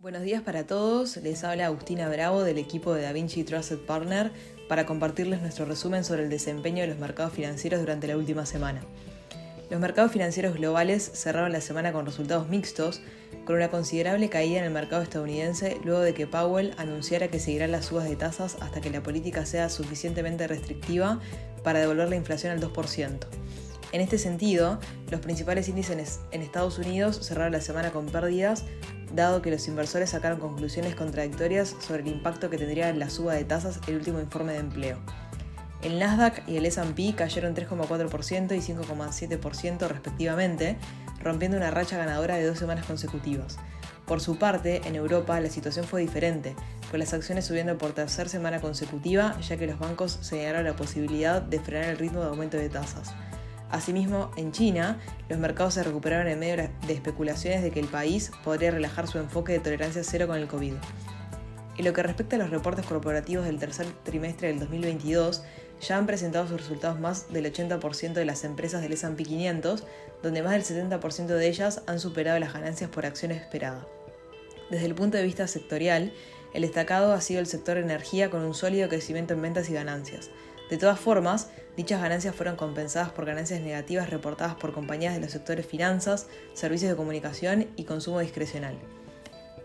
Buenos días para todos, les habla Agustina Bravo del equipo de DaVinci Trusted Partner para compartirles nuestro resumen sobre el desempeño de los mercados financieros durante la última semana. Los mercados financieros globales cerraron la semana con resultados mixtos, con una considerable caída en el mercado estadounidense luego de que Powell anunciara que seguirán las subas de tasas hasta que la política sea suficientemente restrictiva para devolver la inflación al 2%. En este sentido, los principales índices en Estados Unidos cerraron la semana con pérdidas, dado que los inversores sacaron conclusiones contradictorias sobre el impacto que tendría la suba de tasas el último informe de empleo. El Nasdaq y el SP cayeron 3,4% y 5,7% respectivamente, rompiendo una racha ganadora de dos semanas consecutivas. Por su parte, en Europa la situación fue diferente, con las acciones subiendo por tercera semana consecutiva, ya que los bancos señalaron la posibilidad de frenar el ritmo de aumento de tasas. Asimismo, en China, los mercados se recuperaron en medio de especulaciones de que el país podría relajar su enfoque de tolerancia cero con el COVID. En lo que respecta a los reportes corporativos del tercer trimestre del 2022, ya han presentado sus resultados más del 80% de las empresas del S&P 500, donde más del 70% de ellas han superado las ganancias por acción esperada. Desde el punto de vista sectorial, el destacado ha sido el sector energía con un sólido crecimiento en ventas y ganancias. De todas formas, dichas ganancias fueron compensadas por ganancias negativas reportadas por compañías de los sectores finanzas, servicios de comunicación y consumo discrecional.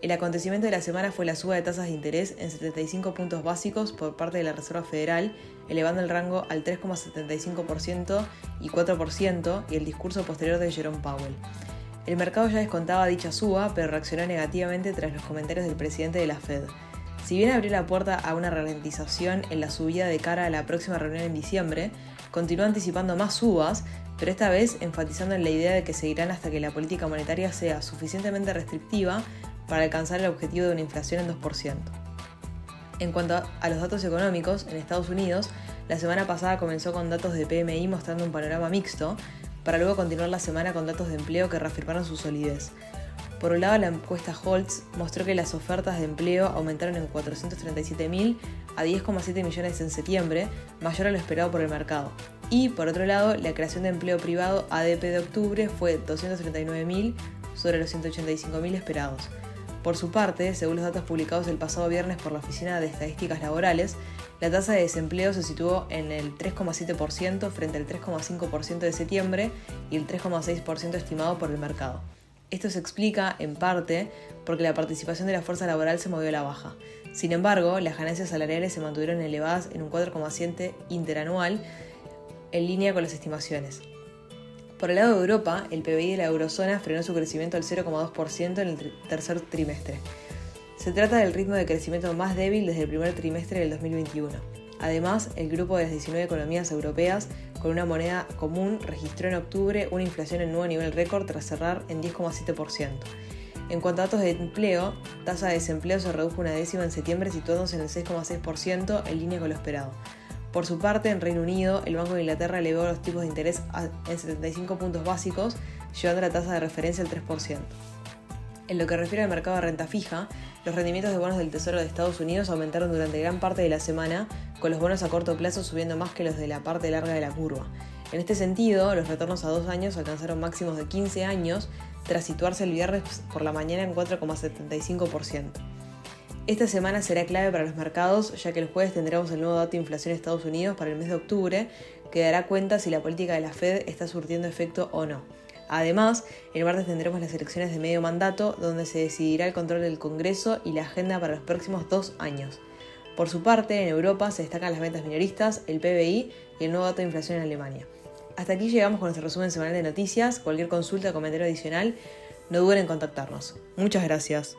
El acontecimiento de la semana fue la suba de tasas de interés en 75 puntos básicos por parte de la Reserva Federal, elevando el rango al 3,75% y 4% y el discurso posterior de Jerome Powell. El mercado ya descontaba dicha suba, pero reaccionó negativamente tras los comentarios del presidente de la Fed. Si bien abrió la puerta a una ralentización en la subida de cara a la próxima reunión en diciembre, continuó anticipando más subas, pero esta vez enfatizando en la idea de que seguirán hasta que la política monetaria sea suficientemente restrictiva para alcanzar el objetivo de una inflación en 2%. En cuanto a los datos económicos, en Estados Unidos, la semana pasada comenzó con datos de PMI mostrando un panorama mixto, para luego continuar la semana con datos de empleo que reafirmaron su solidez. Por un lado, la encuesta Holtz mostró que las ofertas de empleo aumentaron en 437.000 a 10,7 millones en septiembre, mayor a lo esperado por el mercado. Y por otro lado, la creación de empleo privado ADP de octubre fue 239.000 sobre los 185.000 esperados. Por su parte, según los datos publicados el pasado viernes por la Oficina de Estadísticas Laborales, la tasa de desempleo se situó en el 3,7% frente al 3,5% de septiembre y el 3,6% estimado por el mercado. Esto se explica, en parte, porque la participación de la fuerza laboral se movió a la baja. Sin embargo, las ganancias salariales se mantuvieron elevadas en un 4,7 interanual, en línea con las estimaciones. Por el lado de Europa, el PBI de la eurozona frenó su crecimiento al 0,2% en el tercer trimestre. Se trata del ritmo de crecimiento más débil desde el primer trimestre del 2021. Además, el grupo de las 19 economías europeas con una moneda común registró en octubre una inflación en nuevo nivel récord tras cerrar en 10,7%. En cuanto a datos de empleo, tasa de desempleo se redujo una décima en septiembre situándose en el 6,6% en línea con lo esperado. Por su parte, en Reino Unido, el Banco de Inglaterra elevó los tipos de interés en 75 puntos básicos, llevando la tasa de referencia al 3%. En lo que refiere al mercado de renta fija, los rendimientos de bonos del Tesoro de Estados Unidos aumentaron durante gran parte de la semana, con los bonos a corto plazo subiendo más que los de la parte larga de la curva. En este sentido, los retornos a dos años alcanzaron máximos de 15 años, tras situarse el viernes por la mañana en 4,75%. Esta semana será clave para los mercados, ya que el jueves tendremos el nuevo dato de inflación en Estados Unidos para el mes de octubre, que dará cuenta si la política de la Fed está surtiendo efecto o no. Además, el martes tendremos las elecciones de medio mandato, donde se decidirá el control del Congreso y la agenda para los próximos dos años. Por su parte, en Europa se destacan las ventas minoristas, el PBI y el nuevo dato de inflación en Alemania. Hasta aquí llegamos con nuestro resumen semanal de noticias. Cualquier consulta o comentario adicional, no duden en contactarnos. Muchas gracias.